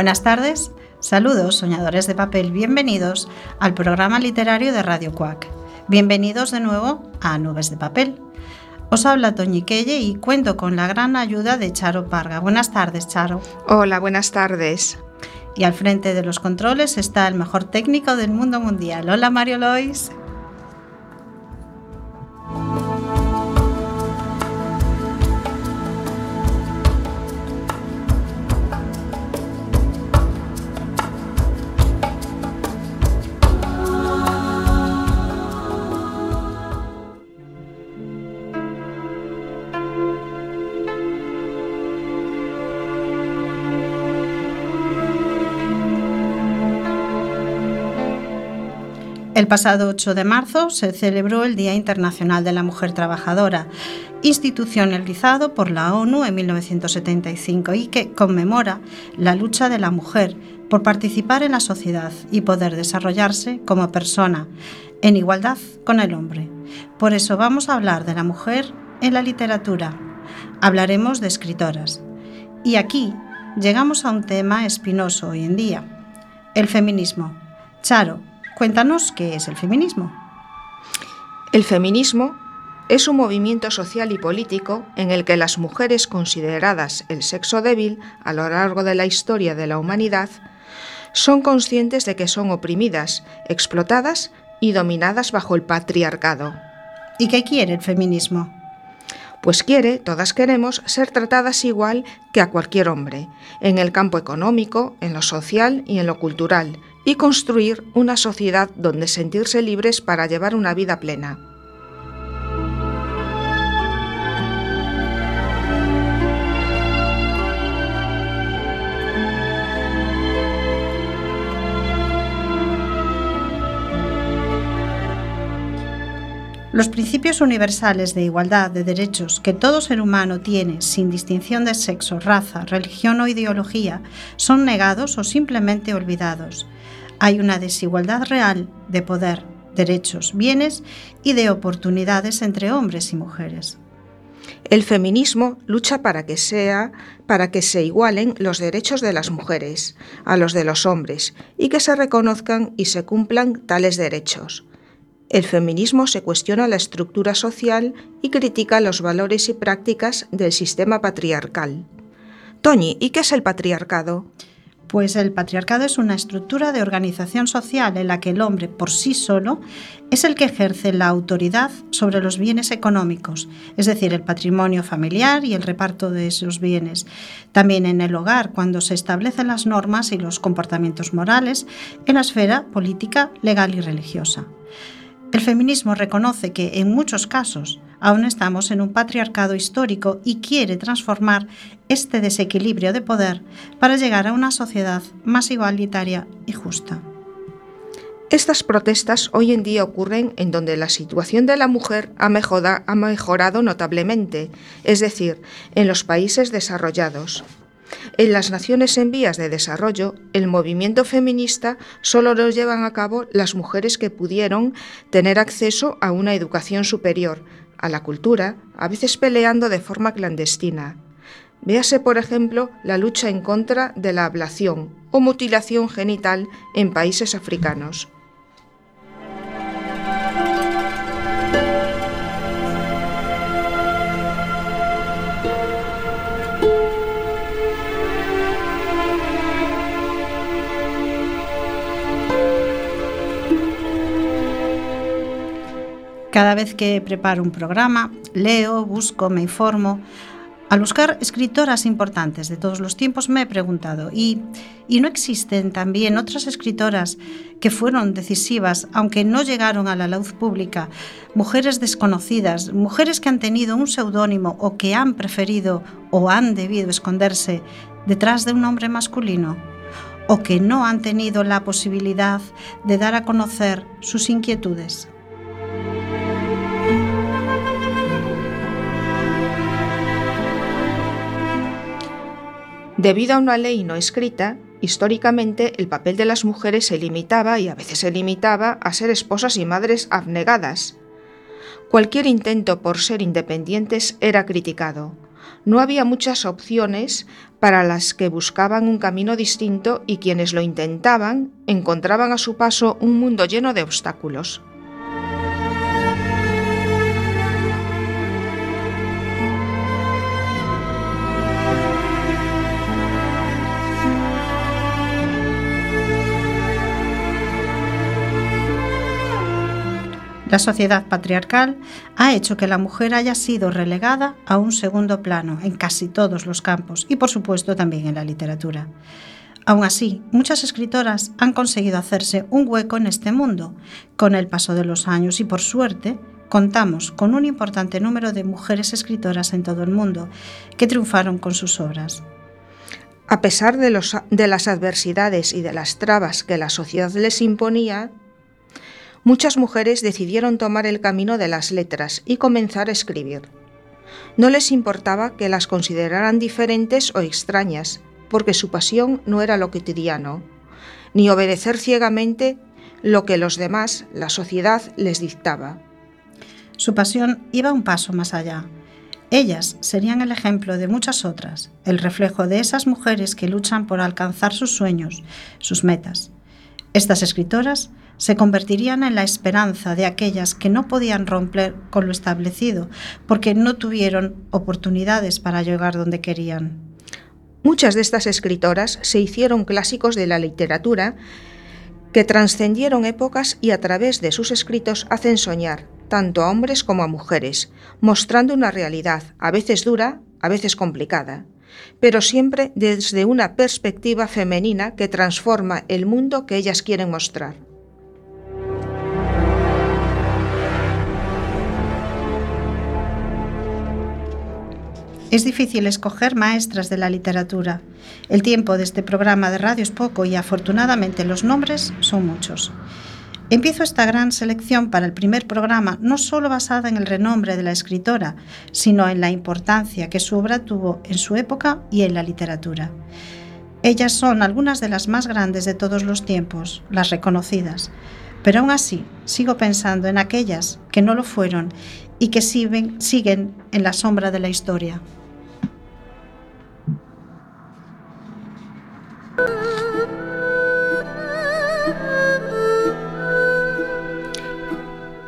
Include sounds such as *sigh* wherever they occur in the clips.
Buenas tardes, saludos soñadores de papel, bienvenidos al programa literario de Radio Cuac. Bienvenidos de nuevo a Nubes de Papel. Os habla Toñiquelle y cuento con la gran ayuda de Charo Parga. Buenas tardes, Charo. Hola, buenas tardes. Y al frente de los controles está el mejor técnico del mundo mundial. Hola, Mario Lois. El pasado 8 de marzo se celebró el Día Internacional de la Mujer Trabajadora, institucionalizado por la ONU en 1975 y que conmemora la lucha de la mujer por participar en la sociedad y poder desarrollarse como persona en igualdad con el hombre. Por eso vamos a hablar de la mujer en la literatura. Hablaremos de escritoras. Y aquí llegamos a un tema espinoso hoy en día, el feminismo. Charo, Cuéntanos qué es el feminismo. El feminismo es un movimiento social y político en el que las mujeres consideradas el sexo débil a lo largo de la historia de la humanidad son conscientes de que son oprimidas, explotadas y dominadas bajo el patriarcado. ¿Y qué quiere el feminismo? Pues quiere, todas queremos, ser tratadas igual que a cualquier hombre, en el campo económico, en lo social y en lo cultural, y construir una sociedad donde sentirse libres para llevar una vida plena. Los principios universales de igualdad de derechos que todo ser humano tiene sin distinción de sexo, raza, religión o ideología son negados o simplemente olvidados hay una desigualdad real de poder, derechos, bienes y de oportunidades entre hombres y mujeres. El feminismo lucha para que sea para que se igualen los derechos de las mujeres a los de los hombres y que se reconozcan y se cumplan tales derechos. El feminismo se cuestiona la estructura social y critica los valores y prácticas del sistema patriarcal. Toñi, ¿y qué es el patriarcado? Pues el patriarcado es una estructura de organización social en la que el hombre por sí solo es el que ejerce la autoridad sobre los bienes económicos, es decir, el patrimonio familiar y el reparto de esos bienes. También en el hogar, cuando se establecen las normas y los comportamientos morales en la esfera política, legal y religiosa. El feminismo reconoce que en muchos casos aún estamos en un patriarcado histórico y quiere transformar este desequilibrio de poder para llegar a una sociedad más igualitaria y justa. Estas protestas hoy en día ocurren en donde la situación de la mujer ha, mejorado notablemente, es decir, en los países desarrollados. En las naciones en vías de desarrollo, el movimiento feminista solo lo llevan a cabo las mujeres que pudieron tener acceso a una educación superior, a la cultura, a veces peleando de forma clandestina. Véase, por ejemplo, la lucha en contra de la ablación o mutilación genital en países africanos. Cada vez que preparo un programa, leo, busco, me informo. Al buscar escritoras importantes de todos los tiempos me he preguntado, ¿y, ¿y no existen también otras escritoras que fueron decisivas, aunque no llegaron a la luz pública, mujeres desconocidas, mujeres que han tenido un seudónimo o que han preferido o han debido esconderse detrás de un hombre masculino? o que no han tenido la posibilidad de dar a conocer sus inquietudes. Debido a una ley no escrita, históricamente el papel de las mujeres se limitaba y a veces se limitaba a ser esposas y madres abnegadas. Cualquier intento por ser independientes era criticado. No había muchas opciones para las que buscaban un camino distinto y quienes lo intentaban encontraban a su paso un mundo lleno de obstáculos. La sociedad patriarcal ha hecho que la mujer haya sido relegada a un segundo plano en casi todos los campos y por supuesto también en la literatura. Aún así, muchas escritoras han conseguido hacerse un hueco en este mundo con el paso de los años y por suerte contamos con un importante número de mujeres escritoras en todo el mundo que triunfaron con sus obras. A pesar de, de las adversidades y de las trabas que la sociedad les imponía, muchas mujeres decidieron tomar el camino de las letras y comenzar a escribir. No les importaba que las consideraran diferentes o extrañas, porque su pasión no era lo cotidiano, ni obedecer ciegamente lo que los demás, la sociedad, les dictaba. Su pasión iba un paso más allá. Ellas serían el ejemplo de muchas otras, el reflejo de esas mujeres que luchan por alcanzar sus sueños, sus metas. Estas escritoras se convertirían en la esperanza de aquellas que no podían romper con lo establecido porque no tuvieron oportunidades para llegar donde querían. Muchas de estas escritoras se hicieron clásicos de la literatura que trascendieron épocas y a través de sus escritos hacen soñar, tanto a hombres como a mujeres, mostrando una realidad, a veces dura, a veces complicada, pero siempre desde una perspectiva femenina que transforma el mundo que ellas quieren mostrar. Es difícil escoger maestras de la literatura. El tiempo de este programa de radio es poco y afortunadamente los nombres son muchos. Empiezo esta gran selección para el primer programa no solo basada en el renombre de la escritora, sino en la importancia que su obra tuvo en su época y en la literatura. Ellas son algunas de las más grandes de todos los tiempos, las reconocidas, pero aún así sigo pensando en aquellas que no lo fueron y que siguen, siguen en la sombra de la historia.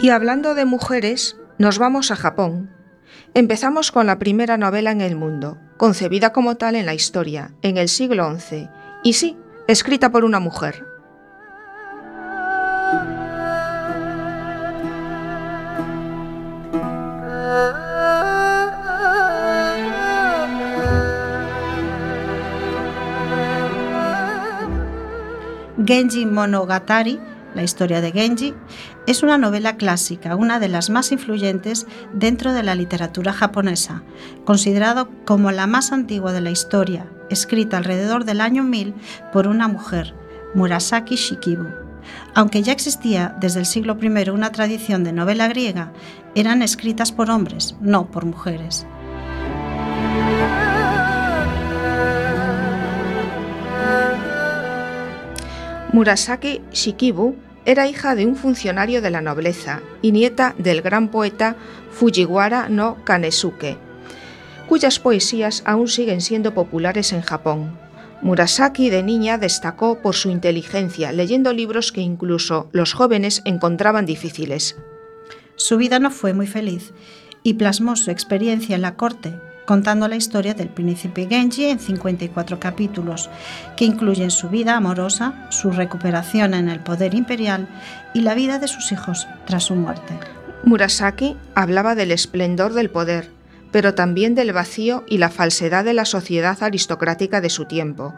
Y hablando de mujeres, nos vamos a Japón. Empezamos con la primera novela en el mundo, concebida como tal en la historia, en el siglo XI, y sí, escrita por una mujer. Genji Monogatari, la historia de Genji, es una novela clásica, una de las más influyentes dentro de la literatura japonesa, considerado como la más antigua de la historia, escrita alrededor del año 1000 por una mujer, Murasaki Shikibu. Aunque ya existía desde el siglo I una tradición de novela griega, eran escritas por hombres, no por mujeres. Murasaki Shikibu era hija de un funcionario de la nobleza y nieta del gran poeta Fujiwara no Kanesuke, cuyas poesías aún siguen siendo populares en Japón. Murasaki de niña destacó por su inteligencia, leyendo libros que incluso los jóvenes encontraban difíciles. Su vida no fue muy feliz y plasmó su experiencia en la corte contando la historia del príncipe Genji en 54 capítulos, que incluyen su vida amorosa, su recuperación en el poder imperial y la vida de sus hijos tras su muerte. Murasaki hablaba del esplendor del poder, pero también del vacío y la falsedad de la sociedad aristocrática de su tiempo,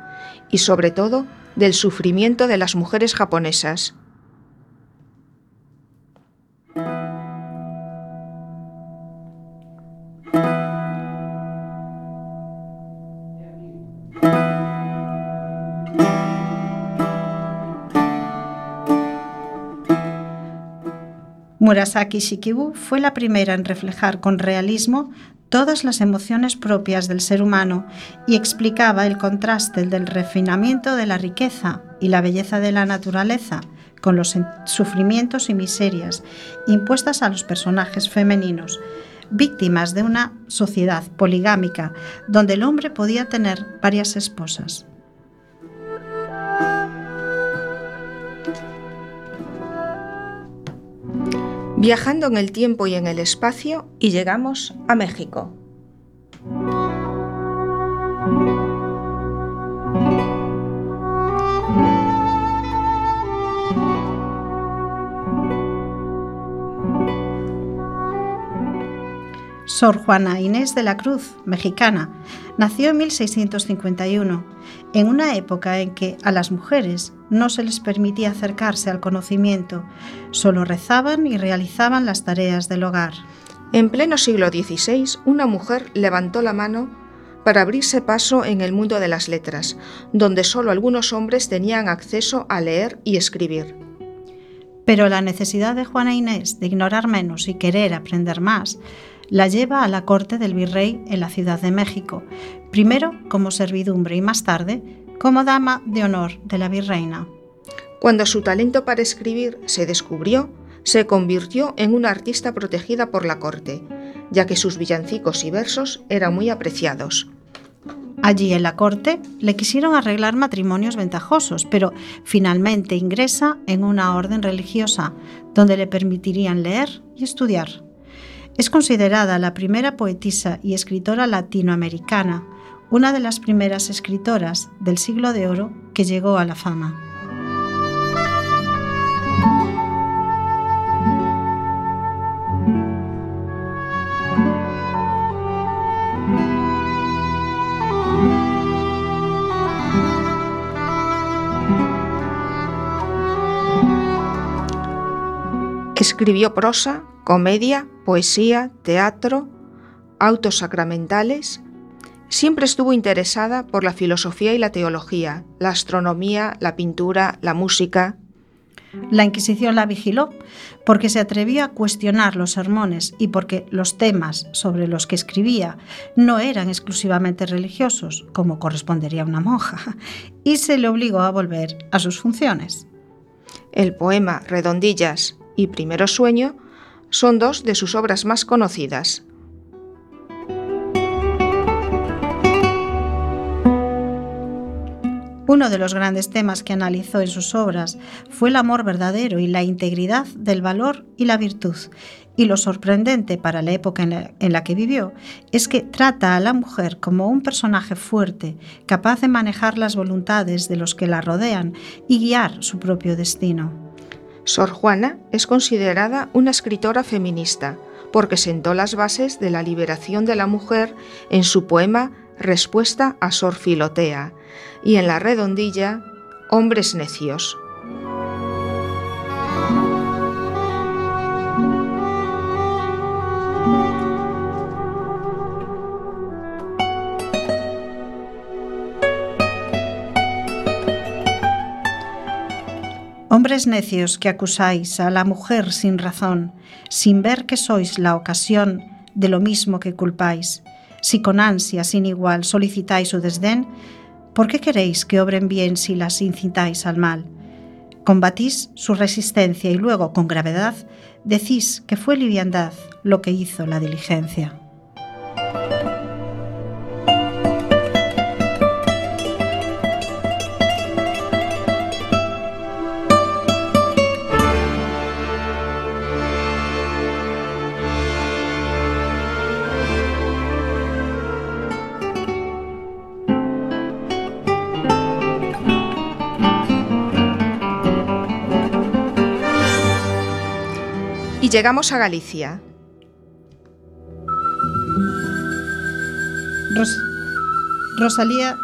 y sobre todo del sufrimiento de las mujeres japonesas, Murasaki Shikibu fue la primera en reflejar con realismo todas las emociones propias del ser humano y explicaba el contraste del refinamiento de la riqueza y la belleza de la naturaleza con los sufrimientos y miserias impuestas a los personajes femeninos, víctimas de una sociedad poligámica donde el hombre podía tener varias esposas. Viajando en el tiempo y en el espacio y llegamos a México. Sor Juana Inés de la Cruz, mexicana, nació en 1651, en una época en que a las mujeres no se les permitía acercarse al conocimiento, solo rezaban y realizaban las tareas del hogar. En pleno siglo XVI, una mujer levantó la mano para abrirse paso en el mundo de las letras, donde solo algunos hombres tenían acceso a leer y escribir. Pero la necesidad de Juana Inés de ignorar menos y querer aprender más la lleva a la corte del virrey en la Ciudad de México, primero como servidumbre y más tarde como dama de honor de la virreina. Cuando su talento para escribir se descubrió, se convirtió en una artista protegida por la corte, ya que sus villancicos y versos eran muy apreciados. Allí en la corte le quisieron arreglar matrimonios ventajosos, pero finalmente ingresa en una orden religiosa donde le permitirían leer y estudiar. Es considerada la primera poetisa y escritora latinoamericana, una de las primeras escritoras del siglo de oro que llegó a la fama. Escribió prosa, comedia, poesía, teatro, autos sacramentales. Siempre estuvo interesada por la filosofía y la teología, la astronomía, la pintura, la música. La Inquisición la vigiló porque se atrevió a cuestionar los sermones y porque los temas sobre los que escribía no eran exclusivamente religiosos, como correspondería a una monja, y se le obligó a volver a sus funciones. El poema Redondillas y Primero Sueño son dos de sus obras más conocidas. Uno de los grandes temas que analizó en sus obras fue el amor verdadero y la integridad del valor y la virtud. Y lo sorprendente para la época en la, que vivió es que trata a la mujer como un personaje fuerte, capaz de manejar las voluntades de los que la rodean y guiar su propio destino. Sor Juana es considerada una escritora feminista porque sentó las bases de la liberación de la mujer en su poema Respuesta a Sor Filotea y en la redondilla Hombres necios. Hombres necios que acusáis a la mujer sin razón, sin ver que sois la ocasión de lo mismo que culpáis, si con ansia sin igual solicitáis su desdén, ¿por qué queréis que obren bien si las incitáis al mal? Combatís su resistencia y luego, con gravedad, decís que fue liviandad lo que hizo la diligencia. Llegamos a Galicia. Rosalía,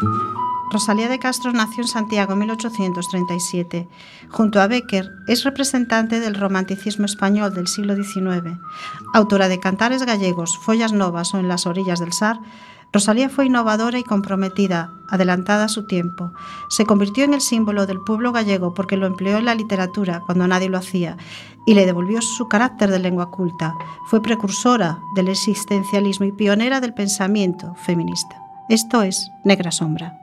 Rosalía de Castro nació en Santiago en 1837. Junto a Becker, es representante del romanticismo español del siglo XIX. Autora de cantares gallegos, Follas Novas o En las orillas del Sar, Rosalía fue innovadora y comprometida, adelantada a su tiempo. Se convirtió en el símbolo del pueblo gallego porque lo empleó en la literatura cuando nadie lo hacía y le devolvió su carácter de lengua culta. Fue precursora del existencialismo y pionera del pensamiento feminista. Esto es Negra Sombra.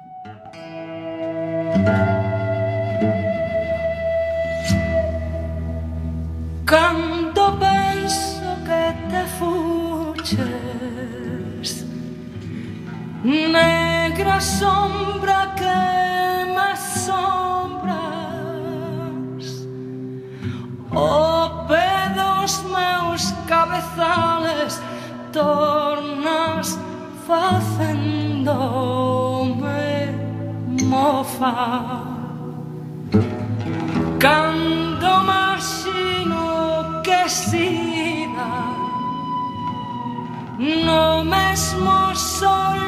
negra sombra que me assombras O oh, pedos meus cabezales tornas facendome mofa. Cando imagino que sida No mesmo sol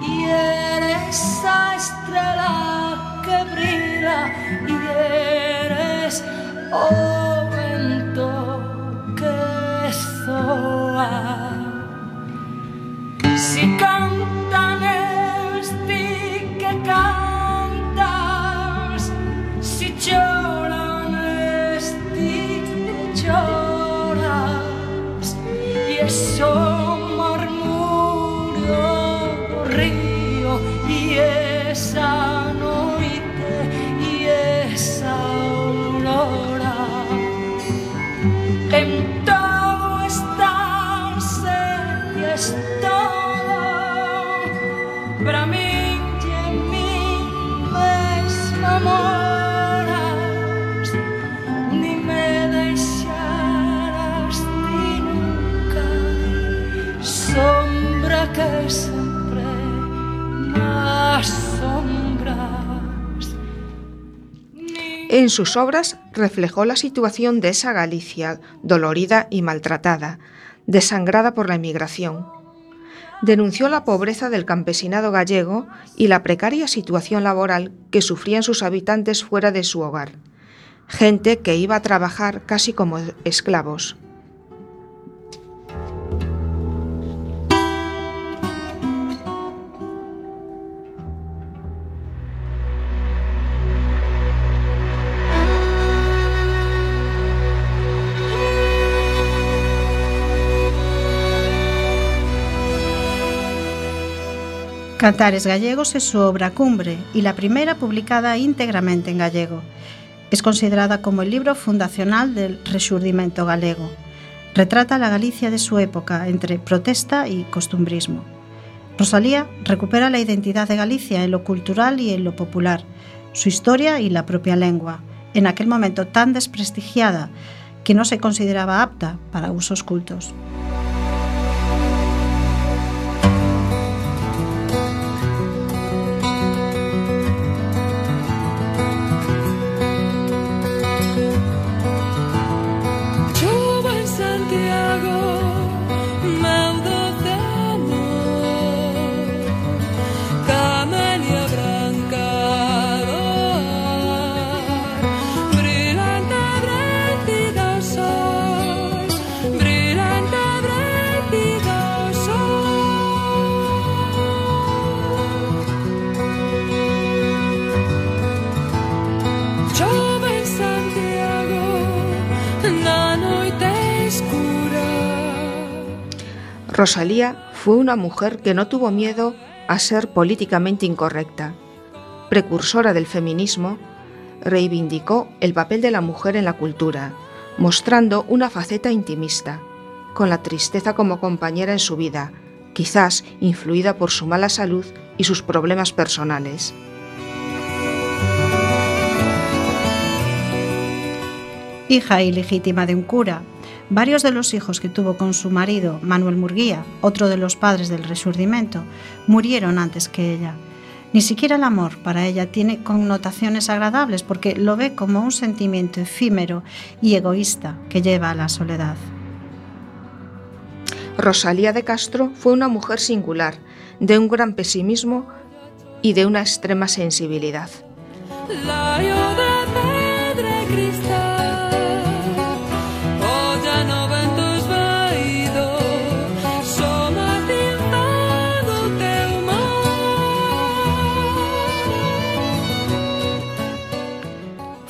Y eres a estrela que brilla Y eres o En sus obras reflejó la situación de esa Galicia dolorida y maltratada, desangrada por la emigración. Denunció la pobreza del campesinado gallego y la precaria situación laboral que sufrían sus habitantes fuera de su hogar, gente que iba a trabajar casi como esclavos. Cantares Gallegos es su obra cumbre y la primera publicada íntegramente en gallego. Es considerada como el libro fundacional del Rexurdimento galego. Retrata la Galicia de su época entre protesta y costumbrismo. Rosalía recupera la identidad de Galicia en lo cultural y en lo popular, su historia y la propia lengua, en aquel momento tan desprestigiada que no se consideraba apta para usos cultos. Rosalía fue una mujer que no tuvo miedo a ser políticamente incorrecta. Precursora del feminismo, reivindicó el papel de la mujer en la cultura, mostrando una faceta intimista, con la tristeza como compañera en su vida, quizás influida por su mala salud y sus problemas personales. hija ilegítima de un cura. Varios de los hijos que tuvo con su marido, Manuel Murguía, otro de los padres del Resurgimiento, murieron antes que ella. Ni siquiera el amor para ella tiene connotaciones agradables porque lo ve como un sentimiento efímero y egoísta que lleva a la soledad. Rosalía de Castro fue una mujer singular, de un gran pesimismo y de una extrema sensibilidad.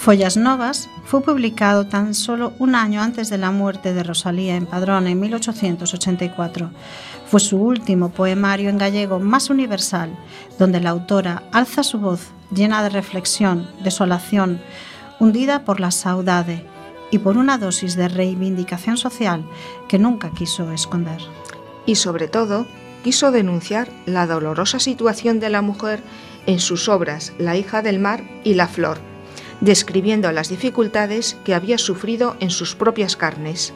Follas Novas fue publicado tan solo un año antes de la muerte de Rosalía en Padrón en 1884. Fue su último poemario en gallego más universal, donde la autora alza su voz llena de reflexión, desolación, hundida por la saudade y por una dosis de reivindicación social que nunca quiso esconder. y sobre todo quiso denunciar la dolorosa situación de la mujer en sus obras La hija del mar y La flor, describiendo las dificultades que había sufrido en sus propias carnes.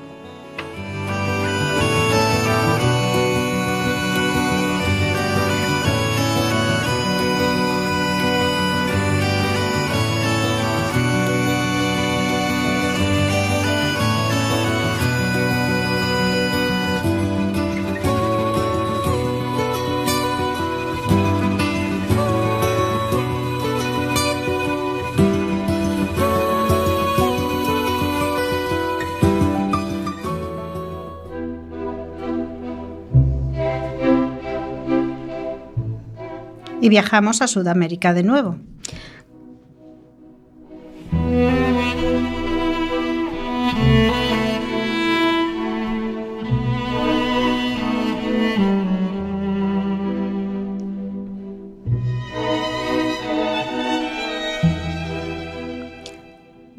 Viajamos a Sudamérica de nuevo.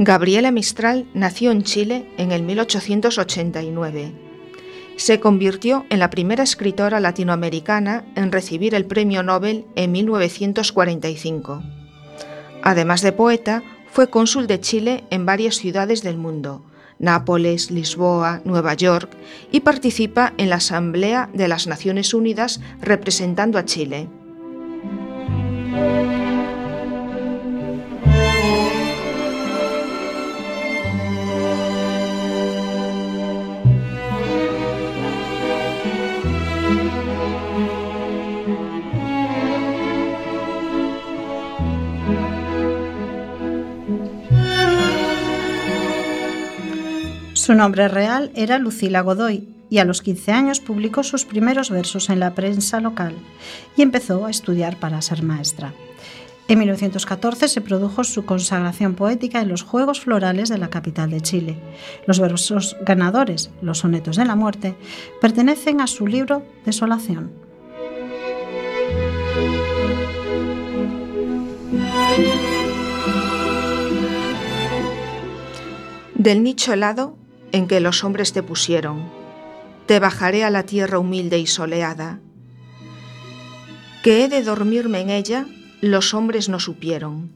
Gabriela Mistral nació en Chile en el 1889. Se convirtió en la primera escritora latinoamericana en recibir el Premio Nobel en 1945. Además de poeta, fue cónsul de Chile en varias ciudades del mundo, Nápoles, Lisboa, Nueva York, y participa en la Asamblea de las Naciones Unidas representando a Chile. Su nombre real era Lucila Godoy y a los 15 años publicó sus primeros versos en la prensa local y empezó a estudiar para ser maestra. En 1914 se produjo su consagración poética en los Juegos Florales de la capital de Chile. Los versos ganadores, los sonetos de la muerte, pertenecen a su libro Desolación. Del nicho helado en que los hombres te pusieron, te bajaré a la tierra humilde y soleada. Que he de dormirme en ella, los hombres no supieron,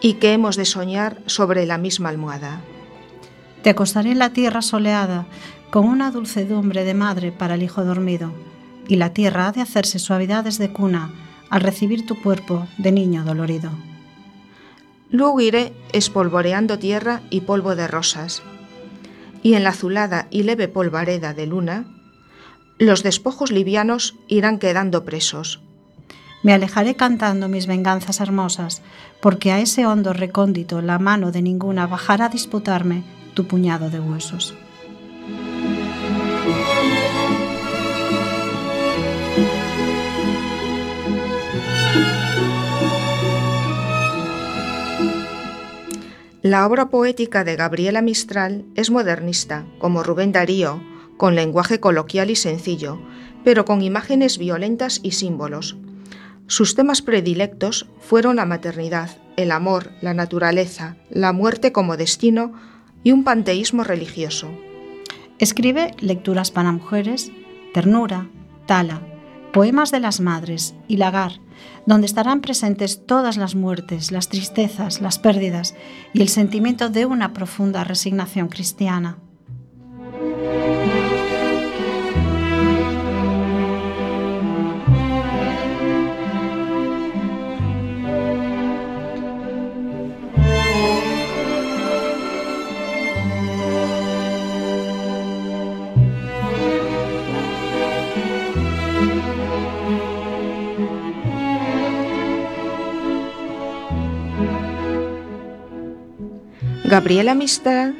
y que hemos de soñar sobre la misma almohada. Te acostaré en la tierra soleada, con una dulcedumbre de madre para el hijo dormido, y la tierra ha de hacerse suavidades de cuna al recibir tu cuerpo de niño dolorido. Luego iré espolvoreando tierra y polvo de rosas, y en la azulada y leve polvareda de luna, los despojos livianos irán quedando presos. Me alejaré cantando mis venganzas hermosas, porque a ese hondo recóndito la mano de ninguna bajará a disputarme tu puñado de huesos. La obra poética de Gabriela Mistral es modernista, como Rubén Darío, con lenguaje coloquial y sencillo, pero con imágenes violentas y símbolos. Sus temas predilectos fueron la maternidad, el amor, la naturaleza, la muerte como destino y un panteísmo religioso. Escribe lecturas para mujeres, ternura, tala, poemas de las madres y lagar, donde estarán presentes todas las muertes, las tristezas, las pérdidas y el sentimiento de una profunda resignación cristiana. Gabriela Mistral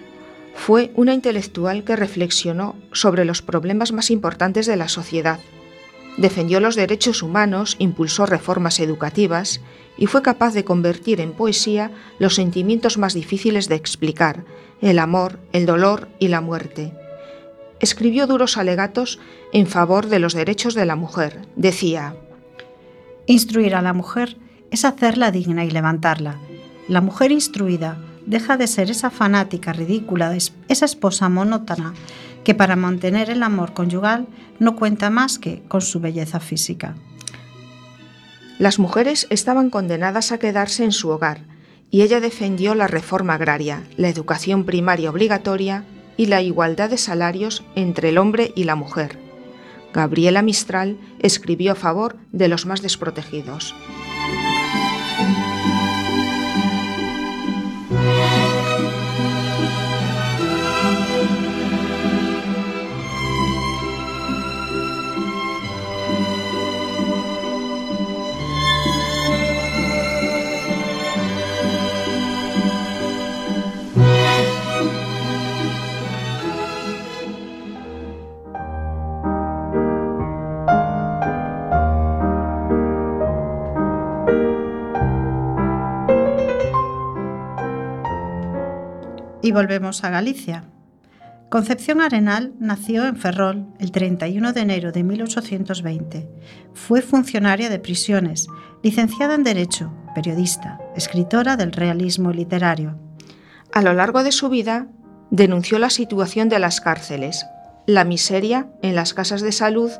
fue una intelectual que reflexionó sobre los problemas más importantes de la sociedad. Defendió los derechos humanos, impulsó reformas educativas y fue capaz de convertir en poesía los sentimientos más difíciles de explicar, el amor, el dolor y la muerte. Escribió duros alegatos en favor de los derechos de la mujer. Decía, Instruir a la mujer es hacerla digna y levantarla. La mujer instruida deja de ser esa fanática ridícula, esa esposa monótona que para mantener el amor conyugal no cuenta más que con su belleza física. Las mujeres estaban condenadas a quedarse en su hogar y ella defendió la reforma agraria, la educación primaria obligatoria y la igualdad de salarios entre el hombre y la mujer. Gabriela Mistral escribió a favor de los más desprotegidos. Volvemos a Galicia. Concepción Arenal nació en Ferrol el 31 de enero de 1820. Fue funcionaria de prisiones, licenciada en Derecho, periodista, escritora del realismo literario. A lo largo de su vida, denunció la situación de las cárceles, la miseria en las casas de salud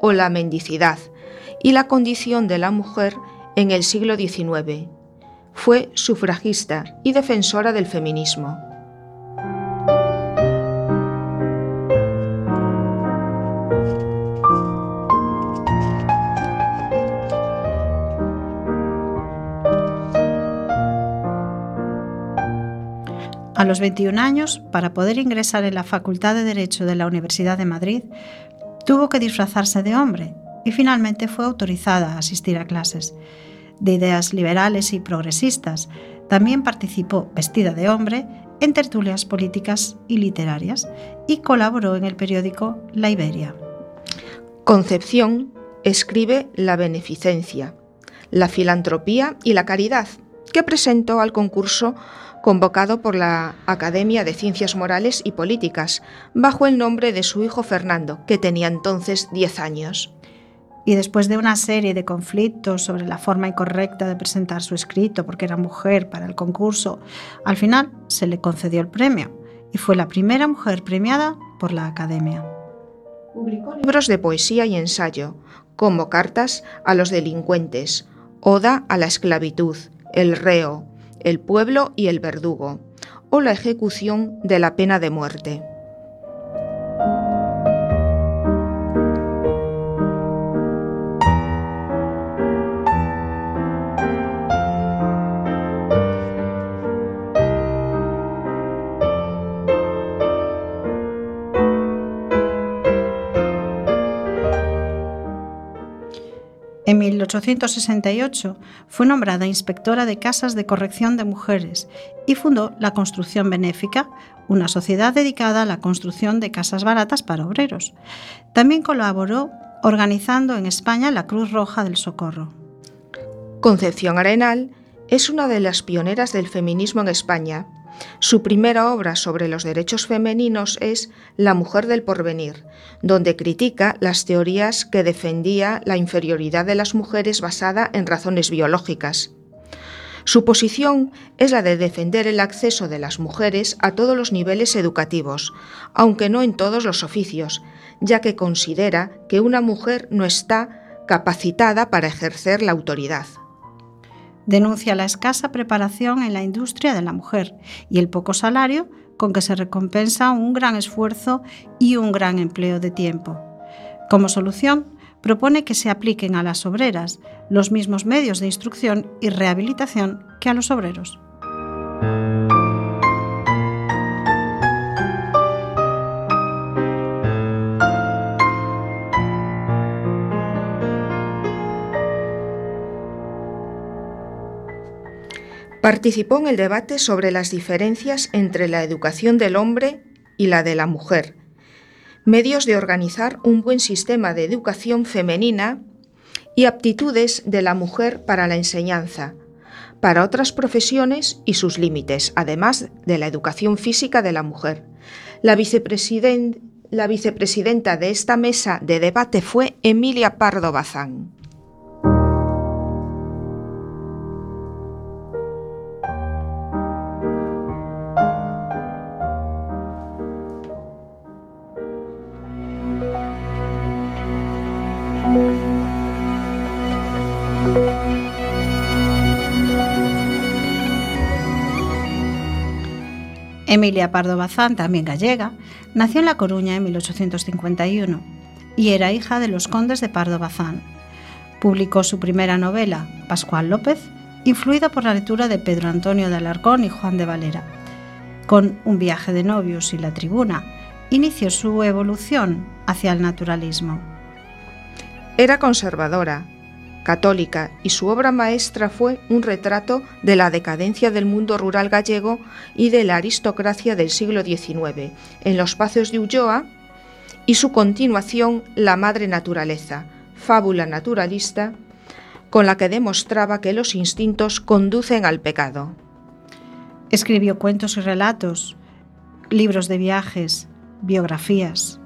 o la mendicidad y la condición de la mujer en el siglo XIX. Fue sufragista y defensora del feminismo. A los 21 años, para poder ingresar en la Facultad de Derecho de la Universidad de Madrid, tuvo que disfrazarse de hombre y finalmente fue autorizada a asistir a clases. De ideas liberales y progresistas, también participó, vestida de hombre, en tertulias políticas y literarias y colaboró en el periódico La Iberia. Concepción escribe La beneficencia, la filantropía y la caridad, que presentó al concurso convocado por la Academia de Ciencias Morales y Políticas, bajo el nombre de su hijo Fernando, que tenía entonces 10 años. Y después de una serie de conflictos sobre la forma incorrecta de presentar su escrito porque era mujer para el concurso, al final se le concedió el premio y fue la primera mujer premiada por la Academia. Publicó libros de poesía y ensayo, como Cartas a los delincuentes, Oda a la esclavitud, El reo, El pueblo y el verdugo, o la ejecución de la pena de muerte. 1868 fue nombrada inspectora de casas de corrección de mujeres y fundó la Construcción Benéfica, una sociedad dedicada a la construcción de casas baratas para obreros. También colaboró organizando en España la Cruz Roja del Socorro. Concepción Arenal es una de las pioneras del feminismo en España. Su primera obra sobre los derechos femeninos es La mujer del porvenir, donde critica las teorías que defendía la inferioridad de las mujeres basada en razones biológicas. Su posición es la de defender el acceso de las mujeres a todos los niveles educativos, aunque no en todos los oficios, ya que considera que una mujer no está capacitada para ejercer la autoridad. Denuncia la escasa preparación en la industria de la mujer y el poco salario con que se recompensa un gran esfuerzo y un gran empleo de tiempo. Como solución, propone que se apliquen a las obreras los mismos medios de instrucción y rehabilitación que a los obreros. Participó en el debate sobre las diferencias entre la educación del hombre y la de la mujer, medios de organizar un buen sistema de educación femenina y aptitudes de la mujer para la enseñanza, para otras profesiones y sus límites, además de la educación física de la mujer. La, vicepresiden- la vicepresidenta de esta mesa de debate fue Emilia Pardo Bazán. Emilia Pardo Bazán, también gallega, nació en La Coruña en 1851 y era hija de los condes de Pardo Bazán. Publicó su primera novela, Pascual López, influida por la lectura de Pedro Antonio de Alarcón y Juan de Valera. Con Un viaje de novios y La tribuna, inició su evolución hacia el naturalismo. Era conservadora, católica y su obra maestra fue un retrato de la decadencia del mundo rural gallego y de la aristocracia del siglo XIX en los pacios de Ulloa y su continuación La Madre Naturaleza, fábula naturalista con la que demostraba que los instintos conducen al pecado. Escribió cuentos y relatos, libros de viajes, biografías.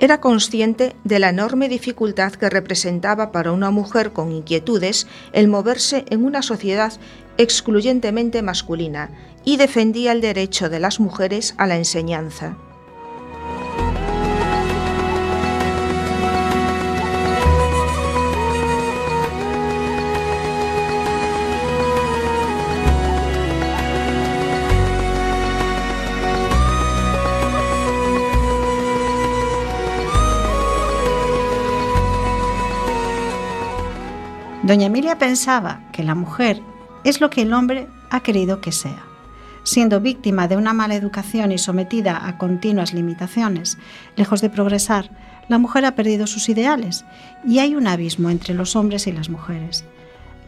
Era consciente de la enorme dificultad que representaba para una mujer con inquietudes el moverse en una sociedad excluyentemente masculina y defendía el derecho de las mujeres a la enseñanza. Doña Emilia pensaba que la mujer es lo que el hombre ha querido que sea. Siendo víctima de una mala educación y sometida a continuas limitaciones, lejos de progresar, la mujer ha perdido sus ideales y hay un abismo entre los hombres y las mujeres.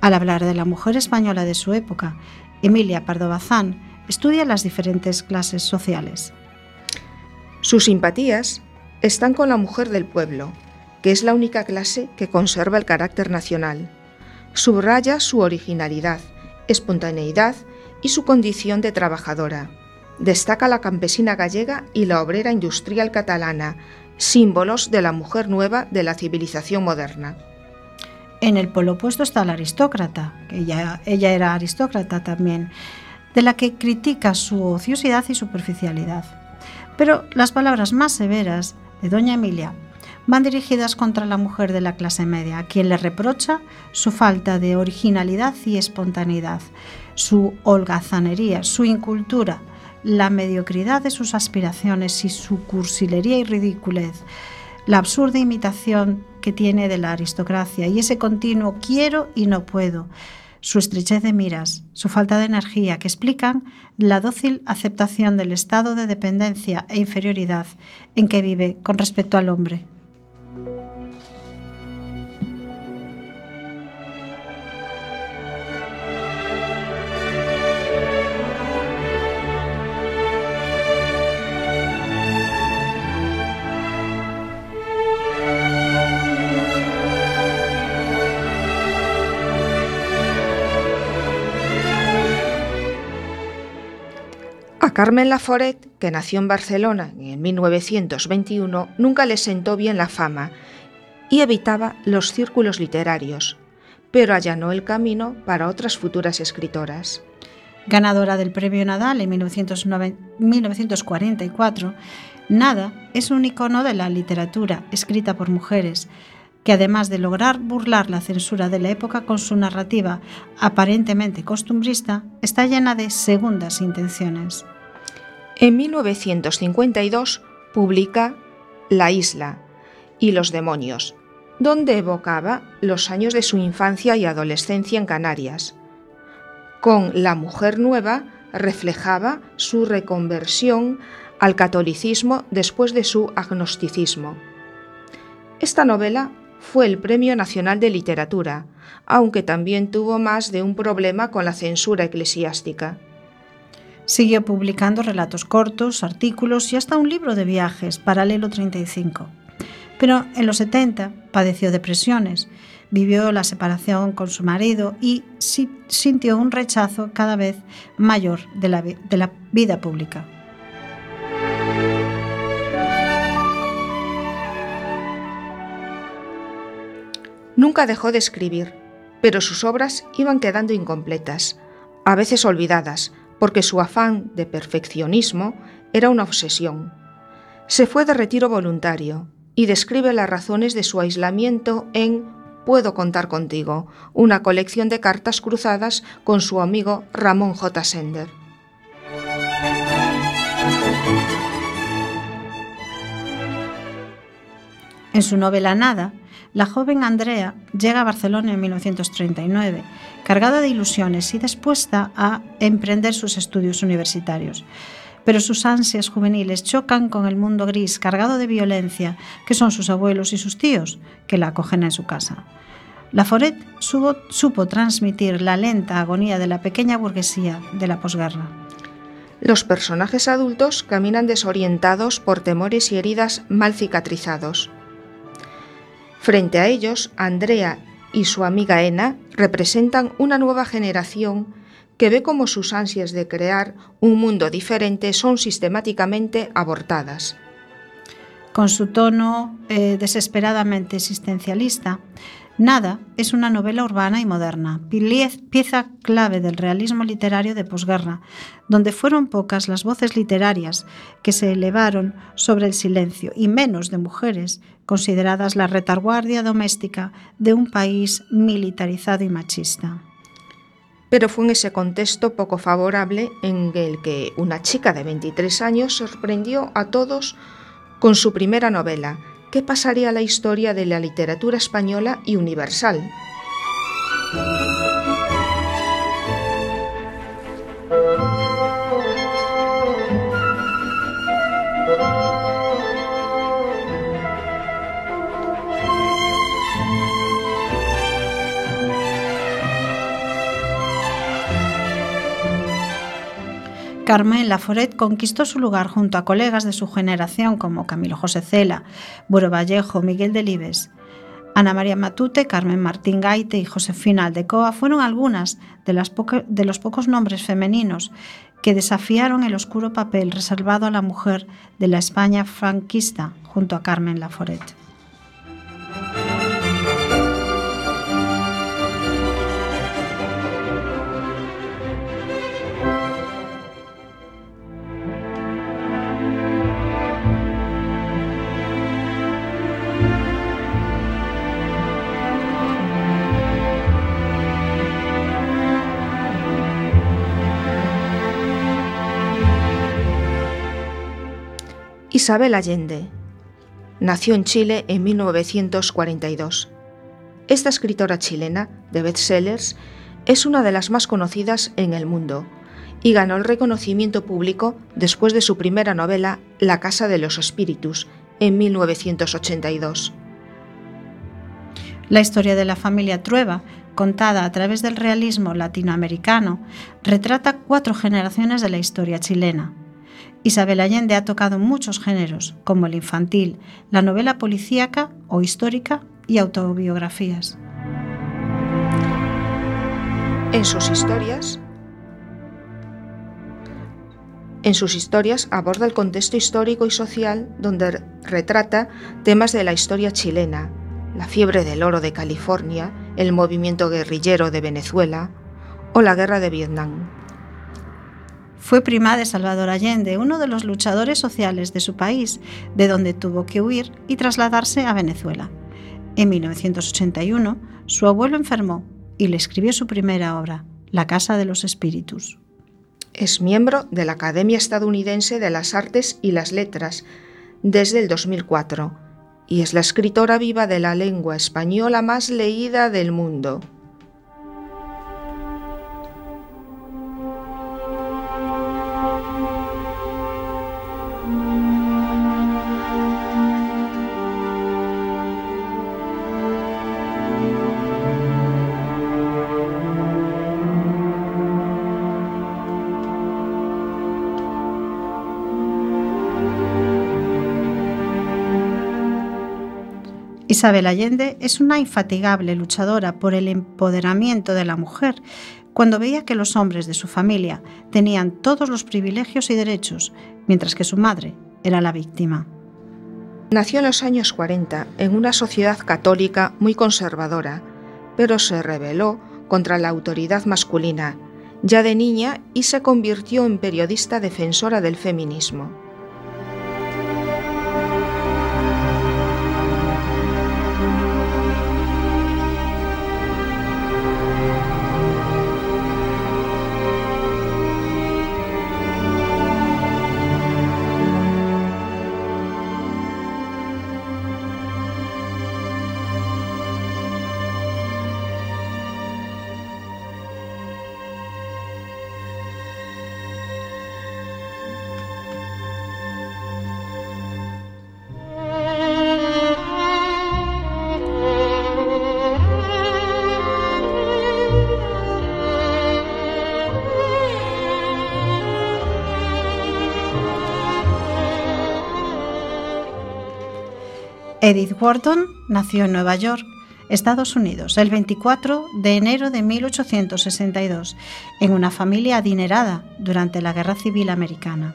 Al hablar de la mujer española de su época, Emilia Pardo Bazán estudia las diferentes clases sociales. Sus simpatías están con la mujer del pueblo, que es la única clase que conserva el carácter nacional subraya su originalidad, espontaneidad y su condición de trabajadora. Destaca la campesina gallega y la obrera industrial catalana, símbolos de la mujer nueva de la civilización moderna. En el polo opuesto está la aristócrata, que ella, ella era aristócrata también, de la que critica su ociosidad y superficialidad. Pero las palabras más severas de doña Emilia van dirigidas contra la mujer de la clase media, a quien le reprocha su falta de originalidad y espontaneidad, su holgazanería, su incultura, la mediocridad de sus aspiraciones y su cursilería y ridiculez, la absurda imitación que tiene de la aristocracia y ese continuo quiero y no puedo, su estrechez de miras, su falta de energía, que explican la dócil aceptación del estado de dependencia e inferioridad en que vive con respecto al hombre. A Carmen Laforet, que nació en Barcelona en 1921, nunca le sentó bien la fama y evitaba los círculos literarios, pero allanó el camino para otras futuras escritoras. Ganadora del Premio Nadal en 1944, Nada es un icono de la literatura escrita por mujeres, que además de lograr burlar la censura de la época con su narrativa aparentemente costumbrista, está llena de segundas intenciones. En 1952 publica La isla y los demonios, donde evocaba los años de su infancia y adolescencia en Canarias. Con La mujer nueva reflejaba su reconversión al catolicismo después de su agnosticismo. Esta novela fue el Premio Nacional de Literatura, aunque también tuvo más de un problema con la censura eclesiástica. Siguió publicando relatos cortos, artículos y hasta un libro de viajes, Paralelo 35. Pero en los 70 padeció depresiones, vivió la separación con su marido y sintió un rechazo cada vez mayor de la, vida pública. Nunca dejó de escribir, pero sus obras iban quedando incompletas, a veces olvidadas, porque su afán de perfeccionismo era una obsesión. Se fue de retiro voluntario y describe las razones de su aislamiento en Puedo contar contigo, una colección de cartas cruzadas con su amigo Ramón J. Sender. En su novela Nada, la joven Andrea llega a Barcelona en 1939, cargada de ilusiones y dispuesta a emprender sus estudios universitarios. Pero sus ansias juveniles chocan con el mundo gris cargado de violencia que son sus abuelos y sus tíos, que la acogen en su casa. Laforet supo, supo transmitir la lenta agonía de la pequeña burguesía de la posguerra. Los personajes adultos caminan desorientados por temores y heridas mal cicatrizados. Frente a ellos, Andrea y su amiga Ena representan una nueva generación que ve cómo sus ansias de crear un mundo diferente son sistemáticamente abortadas. Con su tono eh, desesperadamente existencialista, Nada es una novela urbana y moderna, pieza clave del realismo literario de posguerra, donde fueron pocas las voces literarias que se elevaron sobre el silencio y menos de mujeres, consideradas la retaguardia doméstica de un país militarizado y machista. Pero fue en ese contexto poco favorable en el que una chica de 23 años sorprendió a todos con su primera novela, que pasaría a la historia de la literatura española y universal. Carmen Laforet conquistó su lugar junto a colegas de su generación como Camilo José Cela, Buro Vallejo, Miguel Delibes. Ana María Matute, Carmen Martín Gaite y Josefina Aldecoa fueron algunas de, las de los pocos nombres femeninos que desafiaron el oscuro papel reservado a la mujer de la España franquista junto a Carmen Laforet. Isabel Allende nació en Chile en 1942. Esta escritora chilena de bestsellers es una de las más conocidas en el mundo y ganó el reconocimiento público después de su primera novela La Casa de los Espíritus en 1982. La historia de la familia Trueba, contada a través del realismo latinoamericano, retrata cuatro generaciones de la historia chilena. Isabel Allende ha tocado muchos géneros, como el infantil, la novela policíaca o histórica y autobiografías. En sus historias En sus historias aborda el contexto histórico y social donde retrata temas de la historia chilena, la fiebre del oro de California, el movimiento guerrillero de Venezuela o la guerra de Vietnam. Fue prima de Salvador Allende, uno de los luchadores sociales de su país, de donde tuvo que huir y trasladarse a Venezuela. En 1981, su abuelo enfermó y le escribió su primera obra, La Casa de los Espíritus. Es miembro de la Academia Estadounidense de las Artes y las Letras desde el 2004 y es la escritora viva de la lengua española más leída del mundo. Isabel Allende es una infatigable luchadora por el empoderamiento de la mujer cuando veía que los hombres de su familia tenían todos los privilegios y derechos, mientras que su madre era la víctima. Nació en los años 40 en una sociedad católica muy conservadora, pero se rebeló contra la autoridad masculina ya de niña y se convirtió en periodista defensora del feminismo. Wharton nació en Nueva York, Estados Unidos, el 24 de enero de 1862, en una familia adinerada durante la Guerra Civil Americana.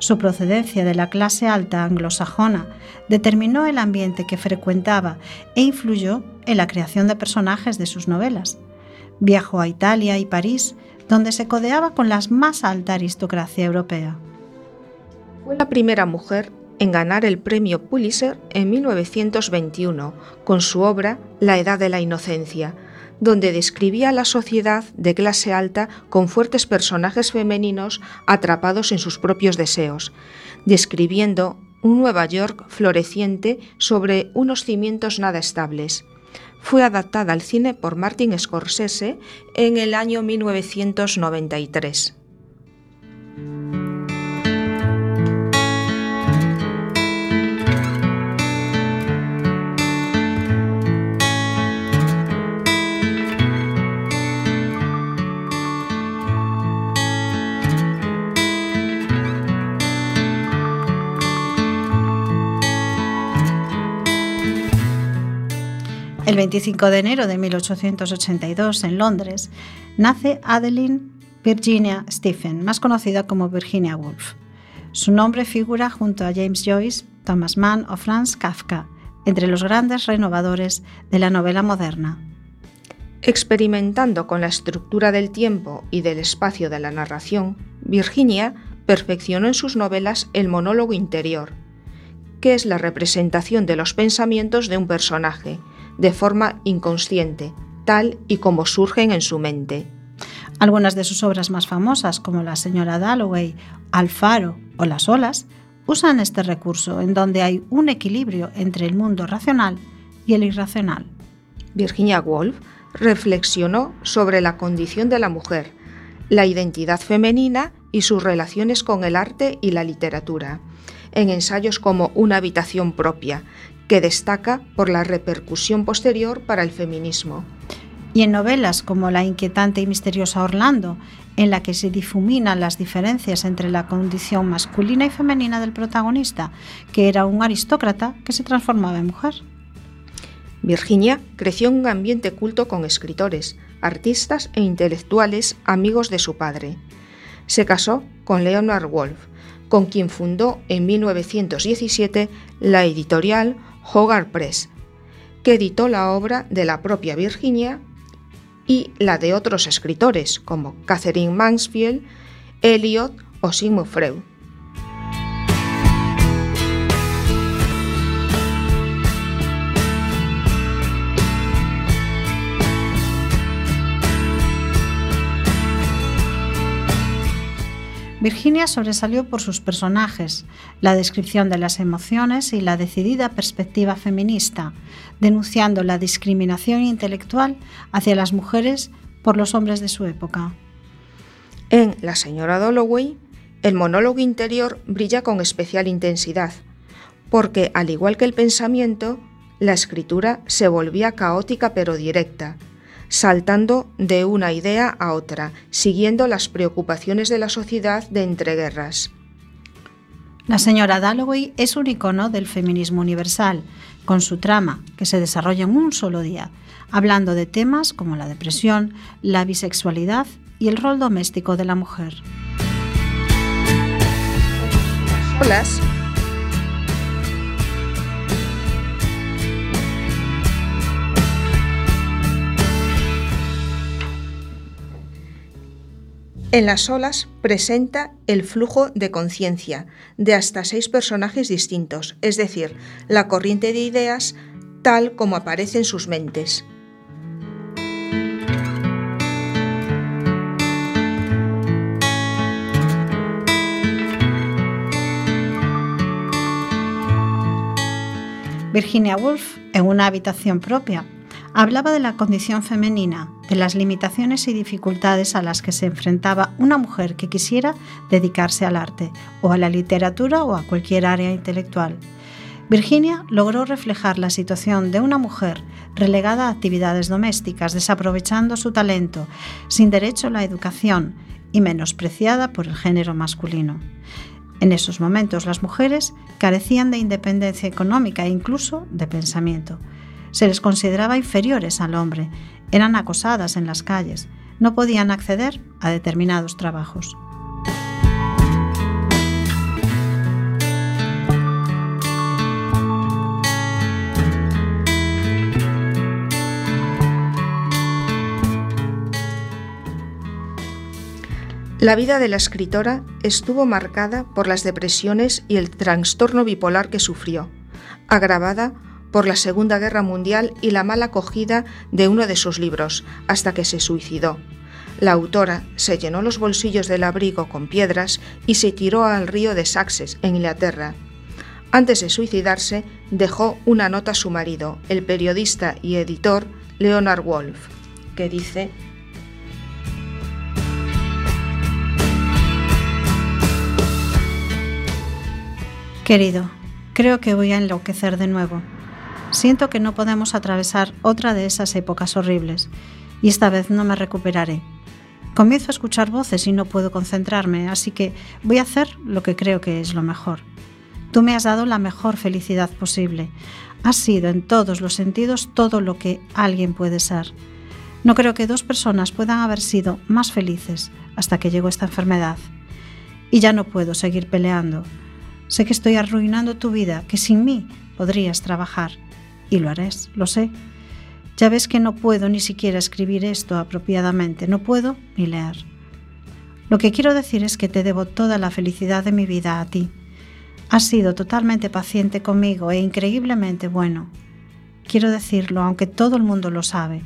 Su procedencia de la clase alta anglosajona determinó el ambiente que frecuentaba e influyó en la creación de personajes de sus novelas. Viajó a Italia y París, donde se codeaba con la más alta aristocracia europea. Fue la primera mujer en ganar el premio Pulitzer en 1921 con su obra La Edad de la Inocencia, donde describía la sociedad de clase alta con fuertes personajes femeninos atrapados en sus propios deseos, describiendo un Nueva York floreciente sobre unos cimientos nada estables. Fue adaptada al cine por Martin Scorsese en el año 1993. El 25 de enero de 1882, en Londres, nace Adeline Virginia Stephen, más conocida como Virginia Woolf. Su nombre figura junto a James Joyce, Thomas Mann o Franz Kafka, entre los grandes renovadores de la novela moderna. Experimentando con la estructura del tiempo y del espacio de la narración, Virginia perfeccionó en sus novelas el monólogo interior, que es la representación de los pensamientos de un personaje, de forma inconsciente, tal y como surgen en su mente. Algunas de sus obras más famosas, como La señora Dalloway, Alfaro o Las olas, usan este recurso en donde hay un equilibrio entre el mundo racional y el irracional. Virginia Woolf reflexionó sobre la condición de la mujer, la identidad femenina y sus relaciones con el arte y la literatura, en ensayos como Una habitación propia, que destaca por la repercusión posterior para el feminismo. Y en novelas como La inquietante y misteriosa Orlando, en la que se difuminan las diferencias entre la condición masculina y femenina del protagonista, que era un aristócrata que se transformaba en mujer. Virginia creció en un ambiente culto con escritores, artistas e intelectuales amigos de su padre. Se casó con Leonard Woolf, con quien fundó en 1917 la editorial Hogarth Press, que editó la obra de la propia Virginia y la de otros escritores como Catherine Mansfield, Eliot o Sigmund Freud. Virginia sobresalió por sus personajes, la descripción de las emociones y la decidida perspectiva feminista, denunciando la discriminación intelectual hacia las mujeres por los hombres de su época. En La señora Dalloway, el monólogo interior brilla con especial intensidad, porque al igual que el pensamiento, la escritura se volvía caótica pero directa, saltando de una idea a otra, siguiendo las preocupaciones de la sociedad de entreguerras. La señora Dalloway es un icono del feminismo universal, con su trama, que se desarrolla en un solo día, hablando de temas como la depresión, la bisexualidad y el rol doméstico de la mujer. Solas En las olas presenta el flujo de conciencia de hasta seis personajes distintos, es decir, la corriente de ideas tal como aparece en sus mentes. Virginia Woolf, en una habitación propia, hablaba de la condición femenina, de las limitaciones y dificultades a las que se enfrentaba una mujer que quisiera dedicarse al arte, o a la literatura o a cualquier área intelectual. Virginia logró reflejar la situación de una mujer relegada a actividades domésticas, desaprovechando su talento, sin derecho a la educación y menospreciada por el género masculino. En esos momentos las mujeres carecían de independencia económica e incluso de pensamiento. Se les consideraba inferiores al hombre, eran acosadas en las calles, no podían acceder a determinados trabajos. La vida de la escritora estuvo marcada por las depresiones y el trastorno bipolar que sufrió, agravada por la Segunda Guerra Mundial y la mala acogida de uno de sus libros, hasta que se suicidó. La autora se llenó los bolsillos del abrigo con piedras y se tiró al río de Saxes, en Inglaterra. Antes de suicidarse, dejó una nota a su marido, el periodista y editor Leonard Wolf, que dice Querido, creo que voy a enloquecer de nuevo. Siento que no podemos atravesar otra de esas épocas horribles, y esta vez no me recuperaré. Comienzo a escuchar voces y no puedo concentrarme, así que voy a hacer lo que creo que es lo mejor. Tú me has dado la mejor felicidad posible. Has sido en todos los sentidos todo lo que alguien puede ser. No creo que dos personas puedan haber sido más felices hasta que llegó esta enfermedad. Y ya no puedo seguir peleando. Sé que estoy arruinando tu vida, que sin mí podrías trabajar. Y lo harás, lo sé. Ya ves que no puedo ni siquiera escribir esto apropiadamente, no puedo ni leer. Lo que quiero decir es que te debo toda la felicidad de mi vida a ti. Has sido totalmente paciente conmigo e increíblemente bueno. Quiero decirlo, aunque todo el mundo lo sabe.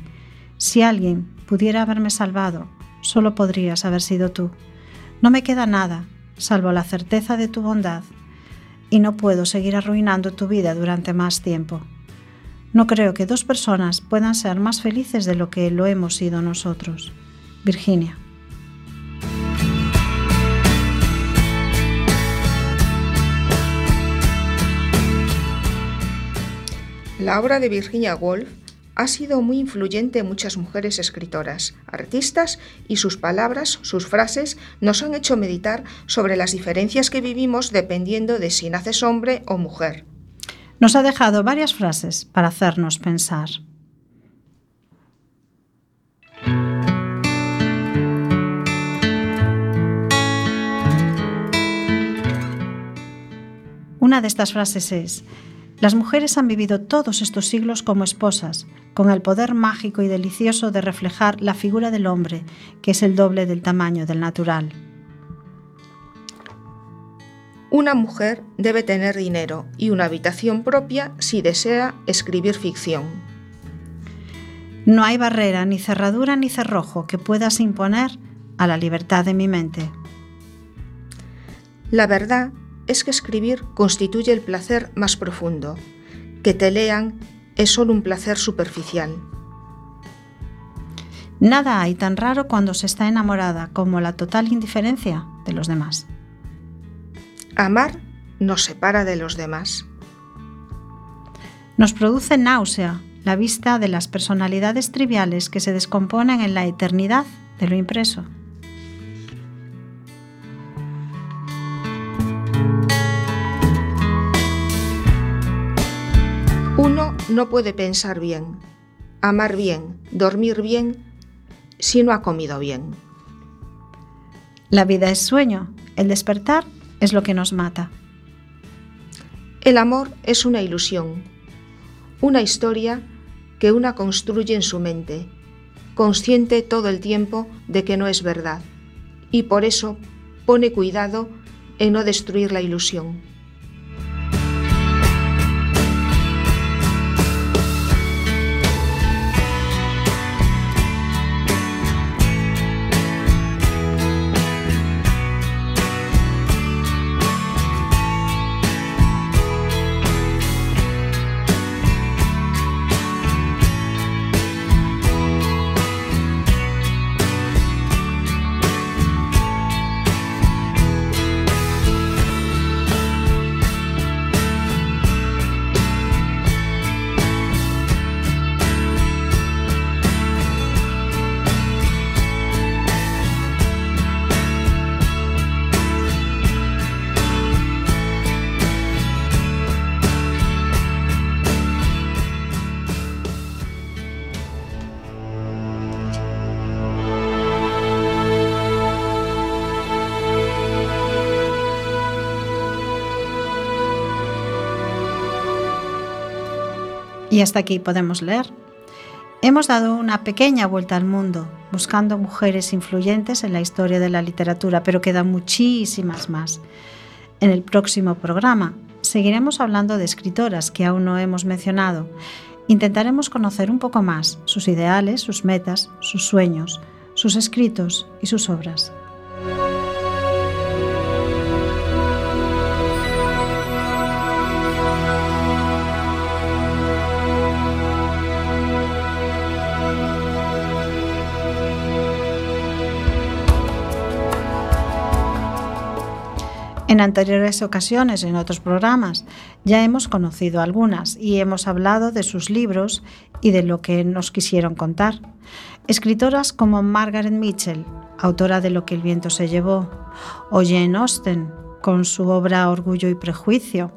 Si alguien pudiera haberme salvado, solo podrías haber sido tú. No me queda nada, salvo la certeza de tu bondad y no puedo seguir arruinando tu vida durante más tiempo. No creo que dos personas puedan ser más felices de lo que lo hemos sido nosotros. Virginia. La obra de Virginia Woolf ha sido muy influyente en muchas mujeres escritoras, artistas y sus palabras, sus frases nos han hecho meditar sobre las diferencias que vivimos dependiendo de si naces hombre o mujer. Nos ha dejado varias frases para hacernos pensar. Una de estas frases es, las mujeres han vivido todos estos siglos como esposas, con el poder mágico y delicioso de reflejar la figura del hombre, que es el doble del tamaño del natural. Una mujer debe tener dinero y una habitación propia si desea escribir ficción. No hay barrera, ni cerradura, ni cerrojo que puedas imponer a la libertad de mi mente. La verdad es que escribir constituye el placer más profundo. Que te lean es solo un placer superficial. Nada hay tan raro cuando se está enamorada como la total indiferencia de los demás. Amar nos separa de los demás. Nos produce náusea la vista de las personalidades triviales que se descomponen en la eternidad de lo impreso. Uno no puede pensar bien, amar bien, dormir bien, si no ha comido bien. La vida es sueño, el despertar es lo que nos mata. El amor es una ilusión, una historia que una construye en su mente, consciente todo el tiempo de que no es verdad, y por eso pone cuidado en no destruir la ilusión. Y hasta aquí podemos leer. Hemos dado una pequeña vuelta al mundo buscando mujeres influyentes en la historia de la literatura, pero quedan muchísimas más. En el próximo programa seguiremos hablando de escritoras que aún no hemos mencionado. Intentaremos conocer un poco más sus ideales, sus metas, sus sueños, sus escritos y sus obras. En anteriores ocasiones, en otros programas, ya hemos conocido algunas y hemos hablado de sus libros y de lo que nos quisieron contar. Escritoras como Margaret Mitchell, autora de Lo que el viento se llevó, o Jane Austen, con su obra Orgullo y Prejuicio.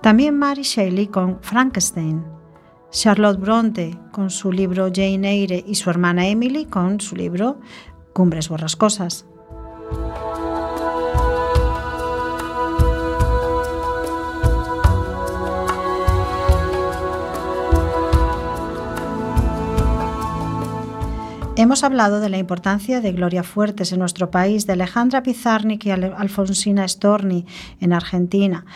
También Mary Shelley con Frankenstein. Charlotte Bronte con su libro Jane Eyre y su hermana Emily con su libro Cumbres Borrascosas. Hemos hablado de la importancia de Gloria Fuertes en nuestro país, de Alejandra Pizarnik y Alfonsina Storni en Argentina,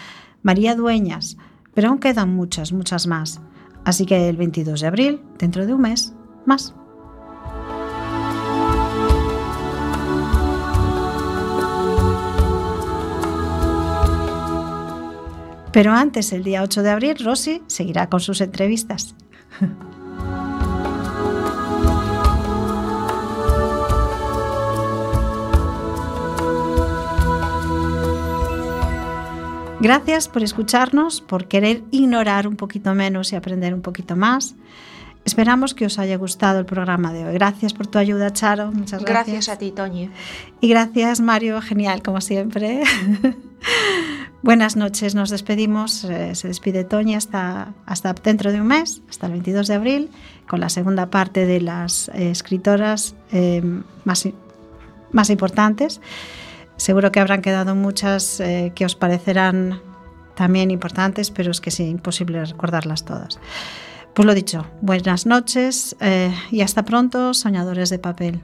María Dueñas, pero aún quedan muchas, muchas más. Así que el 22 de abril, dentro de un mes, más. Pero antes, el día 8 de abril, Rosy seguirá con sus entrevistas. *laughs* Gracias por escucharnos, por querer ignorar un poquito menos y aprender un poquito más. Esperamos que os haya gustado el programa de hoy. Gracias por tu ayuda, Charo. Muchas gracias. Gracias a ti, Toñi. Y gracias, Mario. Genial, como siempre. *laughs* Buenas noches. Nos despedimos. Eh, se despide Toñi hasta, hasta dentro de un mes, hasta el 22 de abril, con la segunda parte de las eh, escritoras eh, más, más importantes. Seguro que habrán quedado muchas eh, que os parecerán también importantes, pero es que es imposible recordarlas todas. Pues lo dicho, buenas noches eh, y hasta pronto, soñadores de papel.